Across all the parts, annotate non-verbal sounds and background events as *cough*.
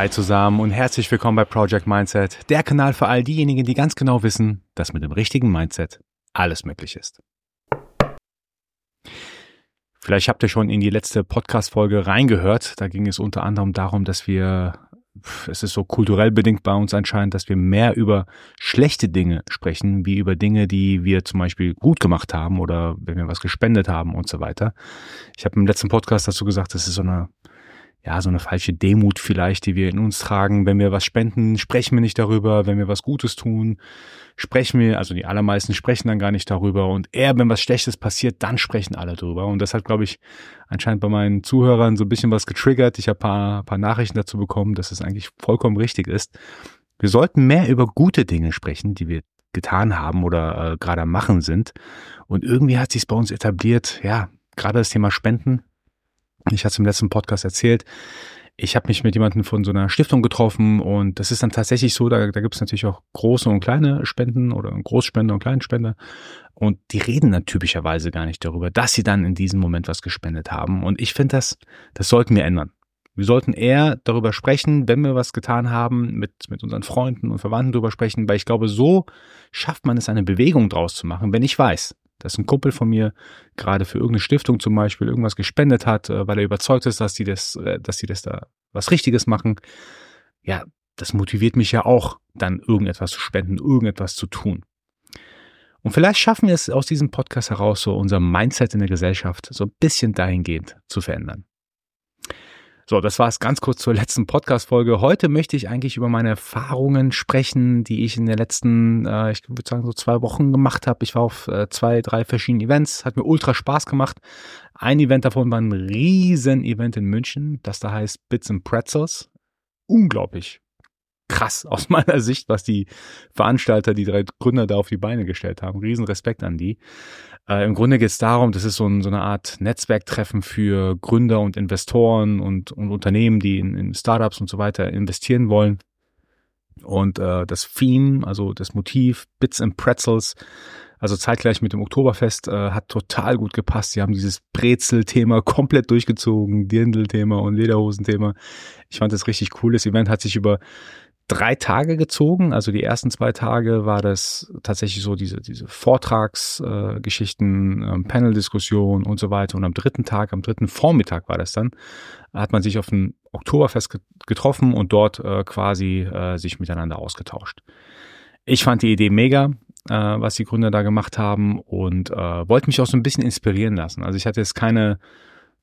Hi zusammen und herzlich willkommen bei Project Mindset, der Kanal für all diejenigen, die ganz genau wissen, dass mit dem richtigen Mindset alles möglich ist. Vielleicht habt ihr schon in die letzte Podcast-Folge reingehört. Da ging es unter anderem darum, dass wir, es ist so kulturell bedingt bei uns anscheinend, dass wir mehr über schlechte Dinge sprechen, wie über Dinge, die wir zum Beispiel gut gemacht haben oder wenn wir was gespendet haben und so weiter. Ich habe im letzten Podcast dazu gesagt, das ist so eine ja, so eine falsche Demut vielleicht, die wir in uns tragen. Wenn wir was spenden, sprechen wir nicht darüber. Wenn wir was Gutes tun, sprechen wir, also die allermeisten sprechen dann gar nicht darüber. Und eher, wenn was Schlechtes passiert, dann sprechen alle darüber. Und das hat, glaube ich, anscheinend bei meinen Zuhörern so ein bisschen was getriggert. Ich habe paar, paar Nachrichten dazu bekommen, dass es eigentlich vollkommen richtig ist. Wir sollten mehr über gute Dinge sprechen, die wir getan haben oder äh, gerade am Machen sind. Und irgendwie hat sich bei uns etabliert, ja, gerade das Thema Spenden ich hatte es im letzten Podcast erzählt. Ich habe mich mit jemandem von so einer Stiftung getroffen und das ist dann tatsächlich so, da, da gibt es natürlich auch große und kleine Spenden oder Großspender und Kleinspender und die reden dann typischerweise gar nicht darüber, dass sie dann in diesem Moment was gespendet haben und ich finde das, das sollten wir ändern. Wir sollten eher darüber sprechen, wenn wir was getan haben, mit, mit unseren Freunden und Verwandten darüber sprechen, weil ich glaube, so schafft man es, eine Bewegung draus zu machen, wenn ich weiß, dass ein Kumpel von mir gerade für irgendeine Stiftung zum Beispiel irgendwas gespendet hat, äh, weil er überzeugt ist, dass die das, äh, dass die das da was Richtiges machen. Ja, das motiviert mich ja auch, dann irgendetwas zu spenden, irgendetwas zu tun. Und vielleicht schaffen wir es aus diesem Podcast heraus, so unser Mindset in der Gesellschaft so ein bisschen dahingehend zu verändern. So, das war es ganz kurz zur letzten Podcast-Folge. Heute möchte ich eigentlich über meine Erfahrungen sprechen, die ich in den letzten, äh, ich würde sagen, so zwei Wochen gemacht habe. Ich war auf äh, zwei, drei verschiedenen Events, hat mir ultra Spaß gemacht. Ein Event davon war ein riesen Event in München, das da heißt Bits and Pretzels. Unglaublich krass *laughs* aus meiner Sicht, was die Veranstalter, die drei Gründer da auf die Beine gestellt haben. Riesen Respekt an die. Äh, Im Grunde geht es darum, das ist so, ein, so, eine Art Netzwerktreffen für Gründer und Investoren und, und Unternehmen, die in, in, Startups und so weiter investieren wollen. Und äh, das Theme, also das Motiv Bits and Pretzels, also zeitgleich mit dem Oktoberfest, äh, hat total gut gepasst. Sie haben dieses Brezel-Thema *laughs* komplett durchgezogen, Dirndl-Thema und Lederhosen-Thema. Ich fand das richtig cool. Das Event hat sich über drei Tage gezogen. Also die ersten zwei Tage war das tatsächlich so diese, diese Vortragsgeschichten, äh, ähm, Panel-Diskussion und so weiter. Und am dritten Tag, am dritten Vormittag war das dann, hat man sich auf ein Oktoberfest getroffen und dort äh, quasi äh, sich miteinander ausgetauscht. Ich fand die Idee mega, äh, was die Gründer da gemacht haben und äh, wollte mich auch so ein bisschen inspirieren lassen. Also ich hatte jetzt keine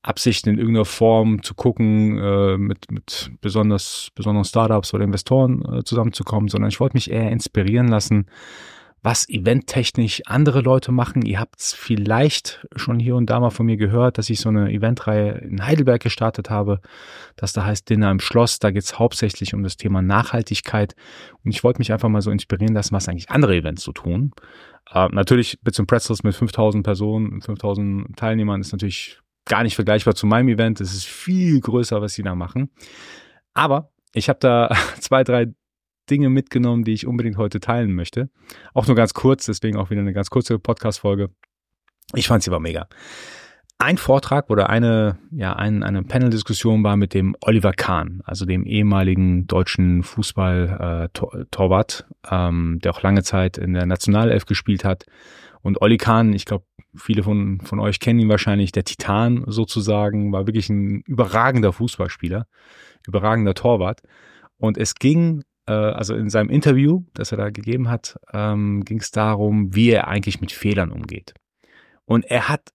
Absichten in irgendeiner Form zu gucken, äh, mit, mit besonders, besonderen Startups oder Investoren äh, zusammenzukommen, sondern ich wollte mich eher inspirieren lassen, was eventtechnisch andere Leute machen. Ihr habt es vielleicht schon hier und da mal von mir gehört, dass ich so eine Eventreihe in Heidelberg gestartet habe. Das da heißt Dinner im Schloss. Da geht es hauptsächlich um das Thema Nachhaltigkeit. Und ich wollte mich einfach mal so inspirieren lassen, was eigentlich andere Events so tun. Äh, natürlich Bits and Pretzels mit 5000 Personen, 5000 Teilnehmern ist natürlich gar nicht vergleichbar zu meinem Event. Es ist viel größer, was sie da machen. Aber ich habe da *laughs* zwei, drei Dinge mitgenommen, die ich unbedingt heute teilen möchte. Auch nur ganz kurz, deswegen auch wieder eine ganz kurze Podcast-Folge. Ich fand sie aber mega. Ein Vortrag oder eine, ja, ein, eine Panel-Diskussion war mit dem Oliver Kahn, also dem ehemaligen deutschen Fußball-Torwart, äh, ähm, der auch lange Zeit in der Nationalelf gespielt hat. Und Olli Kahn, ich glaube, viele von, von euch kennen ihn wahrscheinlich, der Titan sozusagen, war wirklich ein überragender Fußballspieler, überragender Torwart. Und es ging, äh, also in seinem Interview, das er da gegeben hat, ähm, ging es darum, wie er eigentlich mit Fehlern umgeht. Und er hat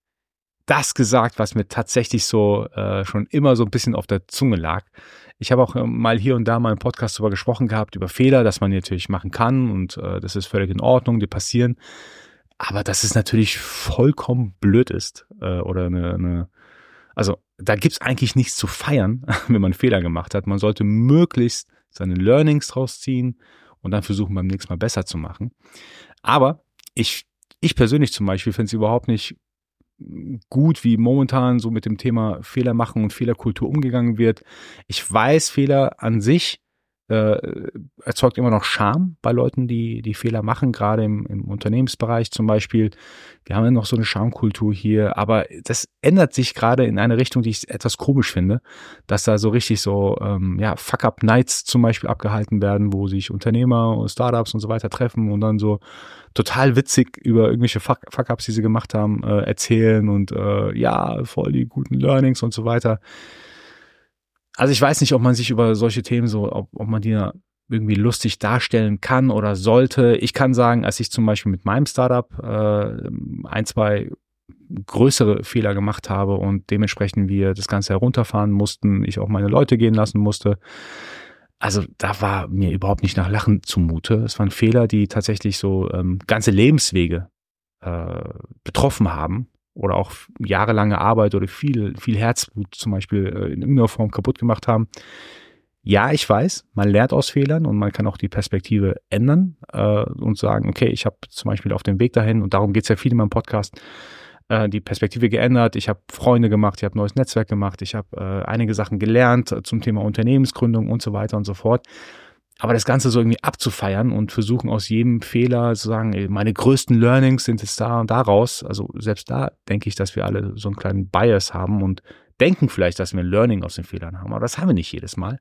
das gesagt, was mir tatsächlich so äh, schon immer so ein bisschen auf der Zunge lag. Ich habe auch mal hier und da mal im Podcast darüber gesprochen gehabt, über Fehler, dass man natürlich machen kann und äh, das ist völlig in Ordnung, die passieren. Aber dass es natürlich vollkommen blöd ist äh, oder eine, eine also da gibt's eigentlich nichts zu feiern, *laughs* wenn man Fehler gemacht hat. Man sollte möglichst seine Learnings draus ziehen und dann versuchen beim nächsten Mal besser zu machen. Aber ich, ich persönlich zum Beispiel finde es überhaupt nicht gut, wie momentan so mit dem Thema Fehler machen und Fehlerkultur umgegangen wird. Ich weiß, Fehler an sich äh, erzeugt immer noch Scham bei Leuten, die die Fehler machen, gerade im, im Unternehmensbereich zum Beispiel. Wir haben ja noch so eine Schamkultur hier, aber das ändert sich gerade in eine Richtung, die ich etwas komisch finde, dass da so richtig so ähm, ja Fuck-up-Nights zum Beispiel abgehalten werden, wo sich Unternehmer und Startups und so weiter treffen und dann so total witzig über irgendwelche Fuck-ups, die sie gemacht haben, äh, erzählen und äh, ja voll die guten Learnings und so weiter also ich weiß nicht, ob man sich über solche Themen so, ob, ob man die irgendwie lustig darstellen kann oder sollte. Ich kann sagen, als ich zum Beispiel mit meinem Startup äh, ein, zwei größere Fehler gemacht habe und dementsprechend wir das Ganze herunterfahren mussten, ich auch meine Leute gehen lassen musste. Also da war mir überhaupt nicht nach Lachen zumute. Es waren Fehler, die tatsächlich so ähm, ganze Lebenswege äh, betroffen haben oder auch jahrelange Arbeit oder viel, viel Herzblut zum Beispiel äh, in irgendeiner Form kaputt gemacht haben. Ja, ich weiß, man lernt aus Fehlern und man kann auch die Perspektive ändern äh, und sagen, okay, ich habe zum Beispiel auf dem Weg dahin, und darum geht's ja viel in meinem Podcast, äh, die Perspektive geändert, ich habe Freunde gemacht, ich habe neues Netzwerk gemacht, ich habe äh, einige Sachen gelernt zum Thema Unternehmensgründung und so weiter und so fort. Aber das Ganze so irgendwie abzufeiern und versuchen aus jedem Fehler zu sagen, meine größten Learnings sind jetzt da und daraus. Also selbst da denke ich, dass wir alle so einen kleinen Bias haben und denken vielleicht, dass wir ein Learning aus den Fehlern haben. Aber das haben wir nicht jedes Mal.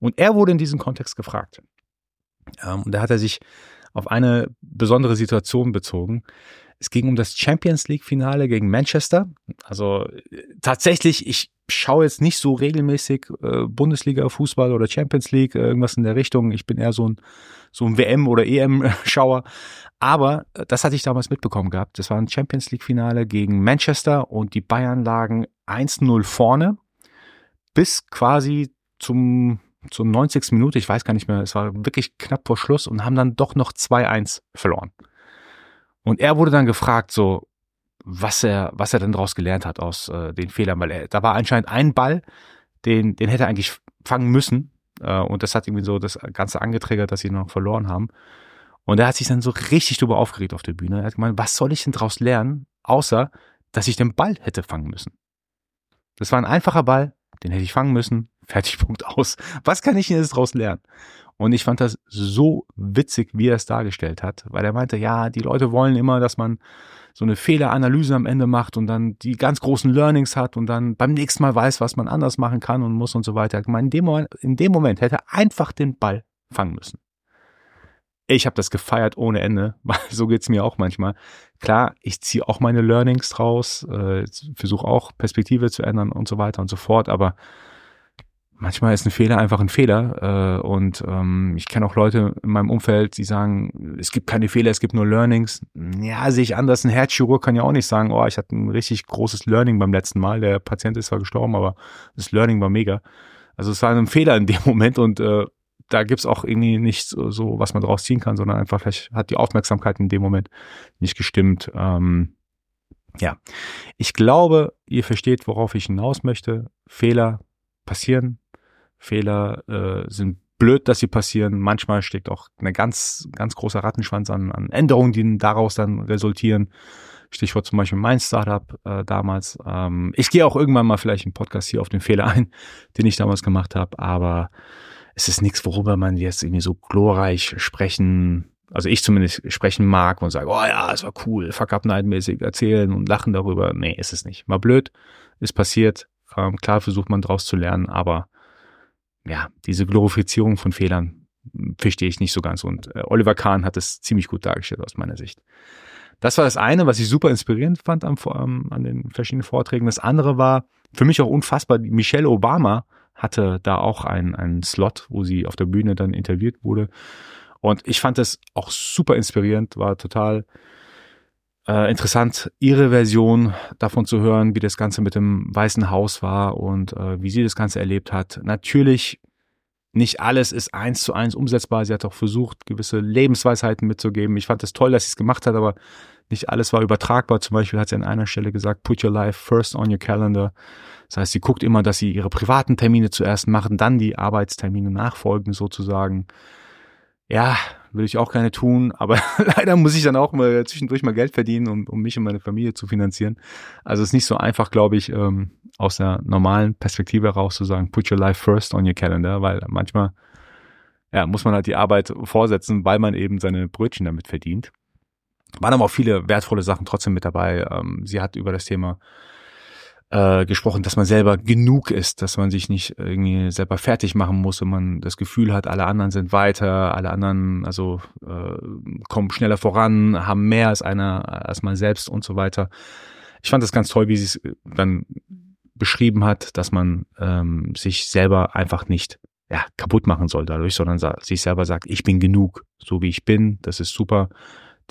Und er wurde in diesem Kontext gefragt. Ähm, und da hat er sich auf eine besondere Situation bezogen. Es ging um das Champions League Finale gegen Manchester. Also tatsächlich, ich schaue jetzt nicht so regelmäßig äh, Bundesliga Fußball oder Champions League, äh, irgendwas in der Richtung. Ich bin eher so ein so ein WM oder EM *laughs* Schauer, aber äh, das hatte ich damals mitbekommen gehabt. Das war ein Champions League Finale gegen Manchester und die Bayern lagen 1-0 vorne bis quasi zum zur 90. Minute, ich weiß gar nicht mehr, es war wirklich knapp vor Schluss und haben dann doch noch 2-1 verloren. Und er wurde dann gefragt, so, was er, was er denn daraus gelernt hat aus äh, den Fehlern, weil er, da war anscheinend ein Ball, den, den hätte er eigentlich fangen müssen. Äh, und das hat irgendwie so das Ganze angetriggert, dass sie noch verloren haben. Und er hat sich dann so richtig drüber aufgeregt auf der Bühne. Er hat gemeint, was soll ich denn daraus lernen, außer, dass ich den Ball hätte fangen müssen. Das war ein einfacher Ball, den hätte ich fangen müssen, *laughs* fertig, Punkt aus. Was kann ich denn jetzt daraus lernen? Und ich fand das so witzig, wie er es dargestellt hat, weil er meinte, ja, die Leute wollen immer, dass man so eine Fehleranalyse am Ende macht und dann die ganz großen Learnings hat und dann beim nächsten Mal weiß, was man anders machen kann und muss und so weiter. Ich meine, in dem Moment, in dem Moment hätte er einfach den Ball fangen müssen. Ich habe das gefeiert ohne Ende, *laughs* weil so geht's mir auch manchmal. Klar, ich ziehe auch meine Learnings draus, äh, versuche auch Perspektive zu ändern und so weiter und so fort, aber manchmal ist ein Fehler einfach ein Fehler. Äh, und ähm, ich kenne auch Leute in meinem Umfeld, die sagen, es gibt keine Fehler, es gibt nur Learnings. Ja, sehe ich anders. Ein Herzchirurg kann ja auch nicht sagen, oh, ich hatte ein richtig großes Learning beim letzten Mal. Der Patient ist zwar gestorben, aber das Learning war mega. Also es war ein Fehler in dem *laughs* Moment und äh, da gibt's auch irgendwie nicht so, so, was man draus ziehen kann, sondern einfach vielleicht hat die Aufmerksamkeit in dem Moment nicht gestimmt. Ähm, ja, ich glaube, ihr versteht, worauf ich hinaus möchte. Fehler passieren, Fehler äh, sind blöd, dass sie passieren. Manchmal steckt auch eine ganz, ganz großer Rattenschwanz an, an Änderungen, die daraus dann resultieren. Stichwort zum Beispiel mein Startup äh, damals. Ähm, ich gehe auch irgendwann mal vielleicht im Podcast hier auf den Fehler ein, *laughs* den ich damals gemacht habe, aber es ist nichts, worüber man jetzt irgendwie so glorreich sprechen, also ich zumindest sprechen mag und sage, oh ja, es war cool, fuck up night-mäßig erzählen und lachen darüber. Nee, ist es nicht. Mal blöd, ist passiert. Ähm, klar versucht man draus zu lernen, aber ja, diese Glorifizierung von Fehlern verstehe ich nicht so ganz. Und äh, Oliver Kahn hat es ziemlich gut dargestellt aus meiner Sicht. Das war das eine, was ich super inspirierend fand am, ähm, an den verschiedenen Vorträgen. Das andere war für mich auch unfassbar, Michelle Obama hatte da auch einen, einen Slot, wo sie auf der Bühne dann interviewt wurde. Und ich fand das auch super inspirierend, war total äh, interessant, ihre Version davon zu hören, wie das Ganze mit dem Weißen Haus war und äh, wie sie das Ganze erlebt hat. Natürlich, nicht alles ist eins zu eins umsetzbar. Sie hat auch versucht, gewisse Lebensweisheiten mitzugeben. Ich fand es das toll, dass sie es gemacht hat, aber nicht alles war übertragbar. Zum Beispiel hat sie an einer Stelle gesagt, put your life first on your calendar. Das heißt, sie guckt immer, dass sie ihre privaten Termine zuerst machen, dann die Arbeitstermine nachfolgen sozusagen. Ja, würde ich auch gerne tun, aber *laughs* leider muss ich dann auch mal zwischendurch mal Geld verdienen, um, um mich und meine Familie zu finanzieren. Also es ist nicht so einfach, glaube ich, ähm, aus der normalen Perspektive heraus zu sagen, put your life first on your calendar, weil manchmal ja, muss man halt die Arbeit vorsetzen, weil man eben seine Brötchen damit verdient. Waren aber auch viele wertvolle Sachen trotzdem mit dabei. Ähm, sie hat über das Thema äh, gesprochen, dass man selber genug ist, dass man sich nicht irgendwie selber fertig machen muss und man das Gefühl hat, alle anderen sind weiter, alle anderen also äh, kommen schneller voran, haben mehr als einer als man selbst und so weiter. Ich fand das ganz toll, wie sie es dann beschrieben hat, dass man ähm, sich selber einfach nicht ja, kaputt machen soll dadurch, sondern sich selber sagt, ich bin genug, so wie ich bin, das ist super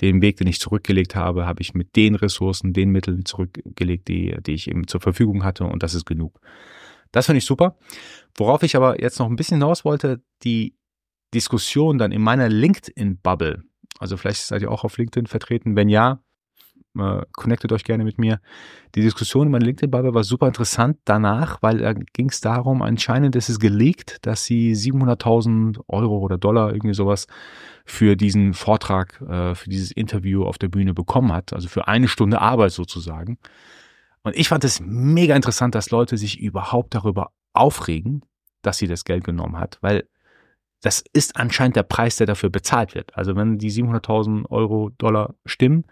den Weg, den ich zurückgelegt habe, habe ich mit den Ressourcen, den Mitteln zurückgelegt, die, die ich eben zur Verfügung hatte und das ist genug. Das finde ich super. Worauf ich aber jetzt noch ein bisschen hinaus wollte, die Diskussion dann in meiner LinkedIn-Bubble. Also vielleicht seid ihr auch auf LinkedIn vertreten. Wenn ja, äh, connectet euch gerne mit mir. Die Diskussion in meiner LinkedIn-Bubble war super interessant danach, weil da ging es darum, anscheinend ist es geleakt, dass sie 700.000 Euro oder Dollar, irgendwie sowas, für diesen Vortrag, äh, für dieses Interview auf der Bühne bekommen hat. Also für eine Stunde Arbeit sozusagen. Und ich fand es mega interessant, dass Leute sich überhaupt darüber aufregen, dass sie das Geld genommen hat, weil das ist anscheinend der Preis, der dafür bezahlt wird. Also wenn die 700.000 Euro, Dollar stimmen,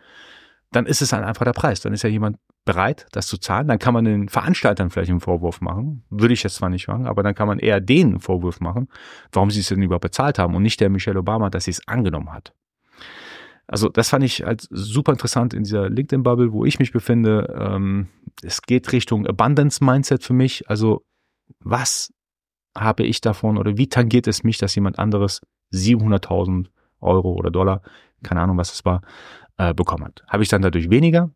dann ist es halt einfach der Preis. Dann ist ja jemand bereit, das zu zahlen. Dann kann man den Veranstaltern vielleicht einen Vorwurf machen. Würde ich jetzt zwar nicht machen, aber dann kann man eher denen einen Vorwurf machen, warum sie es denn überhaupt bezahlt haben und nicht der Michelle Obama, dass sie es angenommen hat. Also das fand ich halt super interessant in dieser LinkedIn-Bubble, wo ich mich befinde. Ähm, es geht Richtung Abundance-Mindset für mich. Also was habe ich davon oder wie tangiert es mich, dass jemand anderes 700.000 Euro oder Dollar, keine Ahnung, was es war, äh, bekommen hat. Habe ich dann dadurch weniger?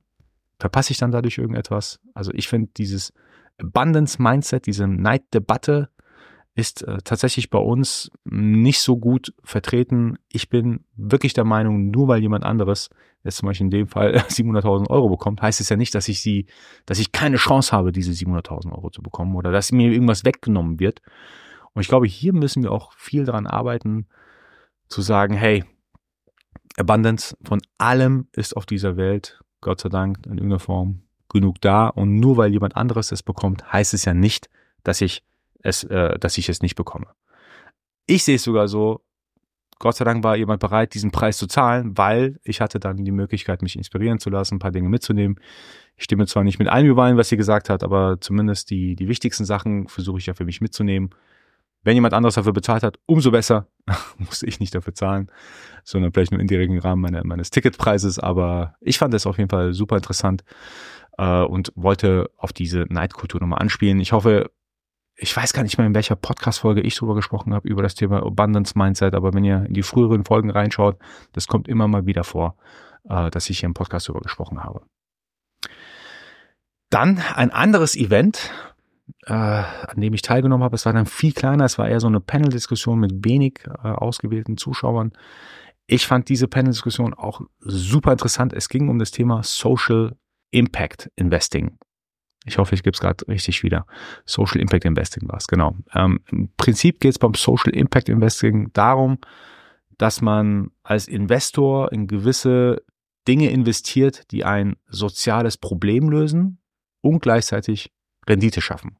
Verpasse ich dann dadurch irgendetwas? Also ich finde dieses Abundance-Mindset, diese Neiddebatte ist äh, tatsächlich bei uns nicht so gut vertreten. Ich bin wirklich der Meinung, nur weil jemand anderes, jetzt zum Beispiel in dem Fall *laughs* 700.000 Euro bekommt, heißt es ja nicht, dass ich sie, dass ich keine Chance habe, diese 700.000 Euro zu bekommen oder dass mir irgendwas weggenommen wird. Und ich glaube, hier müssen wir auch viel daran arbeiten, zu sagen, hey, Abundance von allem ist auf dieser Welt, Gott sei Dank, in irgendeiner Form genug da. Und nur weil jemand anderes es bekommt, heißt es ja nicht, dass ich es, äh, dass ich es nicht bekomme. Ich sehe es sogar so, Gott sei Dank war jemand bereit, diesen Preis zu zahlen, weil ich hatte dann die Möglichkeit, mich inspirieren zu lassen, ein paar Dinge mitzunehmen. Ich stimme zwar nicht mit allem überein, was sie gesagt hat, aber zumindest die, die wichtigsten Sachen versuche ich ja für mich mitzunehmen. Wenn jemand anderes dafür bezahlt hat, umso besser. *laughs* Muss ich nicht dafür zahlen, sondern vielleicht nur indirekten Rahmen meine, meines Ticketpreises. Aber ich fand das auf jeden Fall super interessant äh, und wollte auf diese Neidkultur nochmal anspielen. Ich hoffe, ich weiß gar nicht mehr, in welcher Podcast-Folge ich drüber gesprochen habe, über das Thema Abundance Mindset, aber wenn ihr in die früheren Folgen reinschaut, das kommt immer mal wieder vor, äh, dass ich hier im Podcast drüber gesprochen habe. Dann ein anderes Event, äh, an dem ich teilgenommen habe. Es war dann viel kleiner, es war eher so eine Panel-Diskussion mit wenig äh, ausgewählten Zuschauern. Ich fand diese Panel-Diskussion auch super interessant. Es ging um das Thema Social Impact Investing. Ich hoffe, ich gebe es gerade richtig wieder. Social Impact Investing war es, genau. Ähm, Im Prinzip geht es beim Social Impact Investing darum, dass man als Investor in gewisse Dinge investiert, die ein soziales Problem lösen und gleichzeitig Rendite schaffen.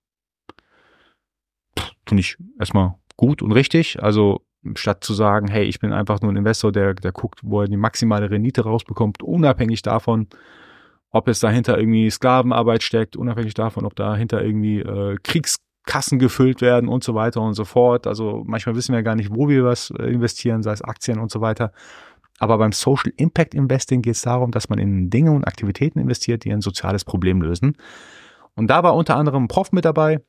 Finde ich erstmal gut und richtig. Also statt zu sagen, hey, ich bin einfach nur ein Investor, der, der guckt, wo er die maximale Rendite rausbekommt, unabhängig davon, ob es dahinter irgendwie Sklavenarbeit steckt, unabhängig davon, ob dahinter irgendwie äh, Kriegskassen gefüllt werden und so weiter und so fort. Also manchmal wissen wir gar nicht, wo wir was äh, investieren, sei es Aktien und so weiter. Aber beim Social Impact Investing geht es darum, dass man in Dinge und Aktivitäten investiert, die ein soziales Problem lösen. Und da war unter anderem ein Prof mit dabei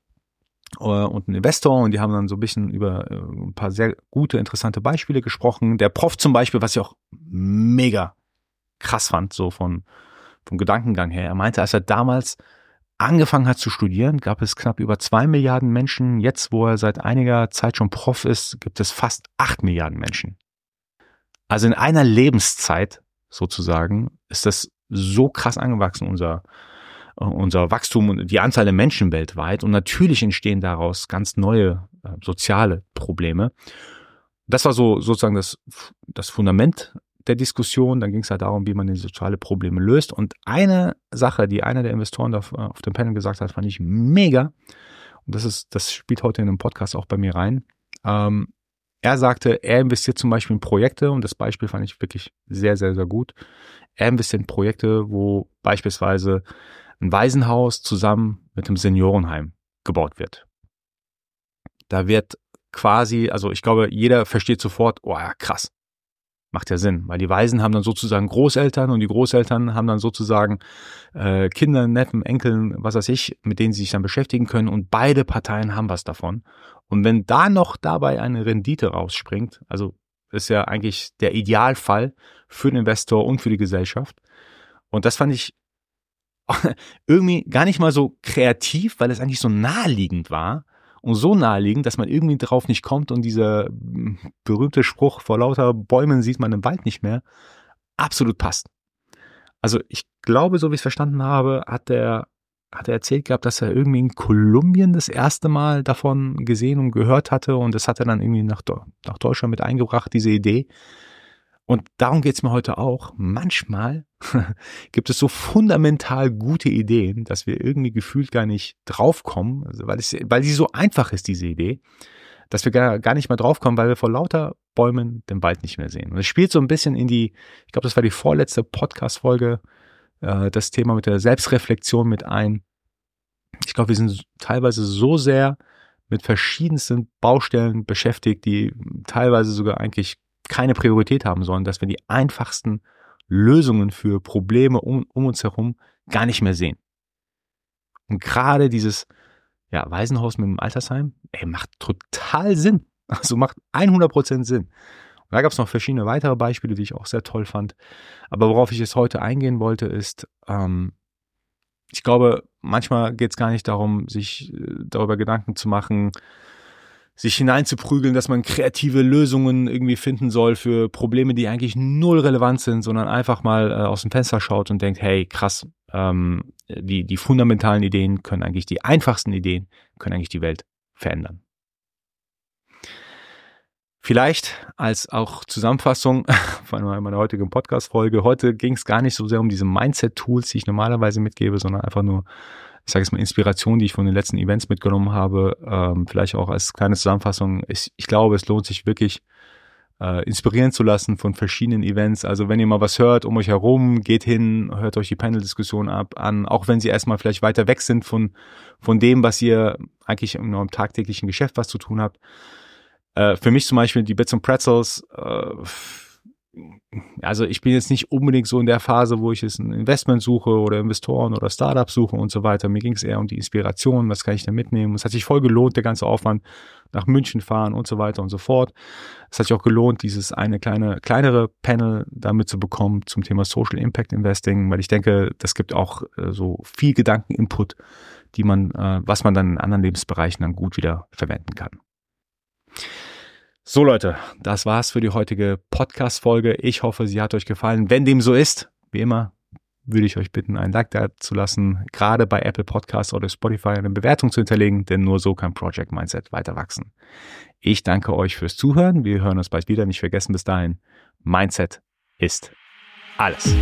äh, und ein Investor und die haben dann so ein bisschen über äh, ein paar sehr gute, interessante Beispiele gesprochen. Der Prof zum Beispiel, was ich auch mega krass fand, so von, vom Gedankengang her. Er meinte, als er damals angefangen hat zu studieren, gab es knapp über zwei Milliarden Menschen. Jetzt, wo er seit einiger Zeit schon Prof ist, gibt es fast acht Milliarden Menschen. Also in einer Lebenszeit sozusagen ist das so krass angewachsen, unser, unser Wachstum und die Anzahl der Menschen weltweit. Und natürlich entstehen daraus ganz neue äh, soziale Probleme. Das war so sozusagen das, das Fundament der Diskussion. Dann ging es halt darum, wie man die soziale Probleme löst. Und eine Sache, die einer der Investoren auf, äh, auf dem Panel gesagt hat, fand ich mega. Und das ist, das spielt heute in einem Podcast auch bei mir rein. Ähm, Er sagte, er investiert zum Beispiel in Projekte und das Beispiel fand ich wirklich sehr, sehr, sehr gut. Er investiert in Projekte, wo beispielsweise ein Waisenhaus zusammen mit einem Seniorenheim gebaut wird. Da wird quasi, also ich glaube, jeder versteht sofort, oh ja, krass. Macht ja Sinn, weil die Waisen haben dann sozusagen Großeltern und die Großeltern haben dann sozusagen äh, Kinder, Neffen, Enkeln, was weiß ich, mit denen sie sich dann beschäftigen können und beide Parteien haben was davon. Und wenn da noch dabei eine Rendite rausspringt, also ist ja eigentlich der Idealfall für den Investor und für die Gesellschaft. Und das fand ich *laughs* irgendwie gar nicht mal so kreativ, weil es eigentlich so naheliegend war und so naheliegend, dass man irgendwie drauf nicht kommt und dieser hm, berühmte Spruch, vor lauter Bäumen sieht man im Wald nicht mehr, absolut passt. Also ich glaube, so wie ich es verstanden habe, hat der hat er erzählt gehabt, dass er irgendwie in Kolumbien das erste Mal davon gesehen und gehört hatte und das hat er dann irgendwie nach, nach Deutschland mit eingebracht, diese Idee. Und darum geht's mir heute auch. Manchmal *laughs* gibt es so fundamental gute Ideen, dass wir irgendwie gefühlt gar nicht draufkommen, also weil, es, weil sie so einfach ist, diese Idee, dass wir gar, gar nicht mehr draufkommen, weil wir vor lauter Bäumen den Wald nicht mehr sehen. Und es spielt so ein bisschen in die, ich glaube, das war die vorletzte Podcast-Folge, äh, das Thema mit der Selbstreflexion mit ein. Ich glaube, wir sind teilweise so sehr mit verschiedensten Baustellen beschäftigt, die teilweise sogar eigentlich keine Priorität haben sollen, dass wir die einfachsten Lösungen für Probleme um, um uns herum gar nicht mehr sehen. Und gerade dieses ja, Waisenhaus mit dem Altersheim, ey, macht total Sinn. *laughs* Also macht 100% Sinn. Und da gab es noch verschiedene weitere Beispiele, die ich auch sehr toll fand. Aber worauf ich jetzt heute eingehen wollte, ist, ähm, ich glaube, manchmal geht es gar nicht darum, sich äh, darüber Gedanken zu machen, sich hineinzuprügeln, dass man kreative Lösungen irgendwie finden soll für Probleme, die eigentlich null relevant sind, sondern einfach mal äh, aus dem Fenster schaut und denkt, hey, krass, ähm, die, die fundamentalen Ideen können eigentlich, die einfachsten Ideen können eigentlich die Welt verändern. Vielleicht als auch Zusammenfassung *laughs* von meiner heutigen Podcast-Folge. Heute ging es gar nicht so sehr um diese Mindset-Tools, die ich normalerweise mitgebe, sondern einfach nur ich sage jetzt mal, Inspiration, die ich von den letzten Events mitgenommen habe, ähm, vielleicht auch als kleine Zusammenfassung. Ich, ich glaube, es lohnt sich wirklich, äh, inspirieren zu lassen von verschiedenen Events. Also wenn ihr mal was hört um euch herum, geht hin, hört euch die Panel-Diskussion ab an, auch wenn sie erstmal vielleicht weiter weg sind von, von dem, was ihr eigentlich in eurem tagtäglichen Geschäft was zu tun habt. Äh, für mich zum Beispiel die Bits and Pretzels, äh, also ich bin jetzt nicht unbedingt so in der Phase, wo ich jetzt ein Investment suche oder Investoren oder Startups suche und so weiter. Mir ging es eher um die Inspiration, was kann ich da mitnehmen. Es hat sich voll gelohnt, der ganze Aufwand nach München fahren und so weiter und so fort. Es hat sich auch gelohnt, dieses eine kleine, kleinere Panel damit zu bekommen zum Thema Social Impact Investing, weil ich denke, das gibt auch äh, so viel Gedankeninput, die man, äh, was man dann in anderen Lebensbereichen dann gut wieder verwenden kann. So Leute, das war's für die heutige Podcast-Folge. Ich hoffe, sie hat euch gefallen. Wenn dem so ist, wie immer, würde ich euch bitten, einen Like da zu lassen, gerade bei Apple Podcasts oder Spotify eine Bewertung zu hinterlegen, denn nur so kann Project Mindset weiter wachsen. Ich danke euch fürs Zuhören. Wir hören uns bald wieder. Nicht vergessen bis dahin, Mindset ist alles.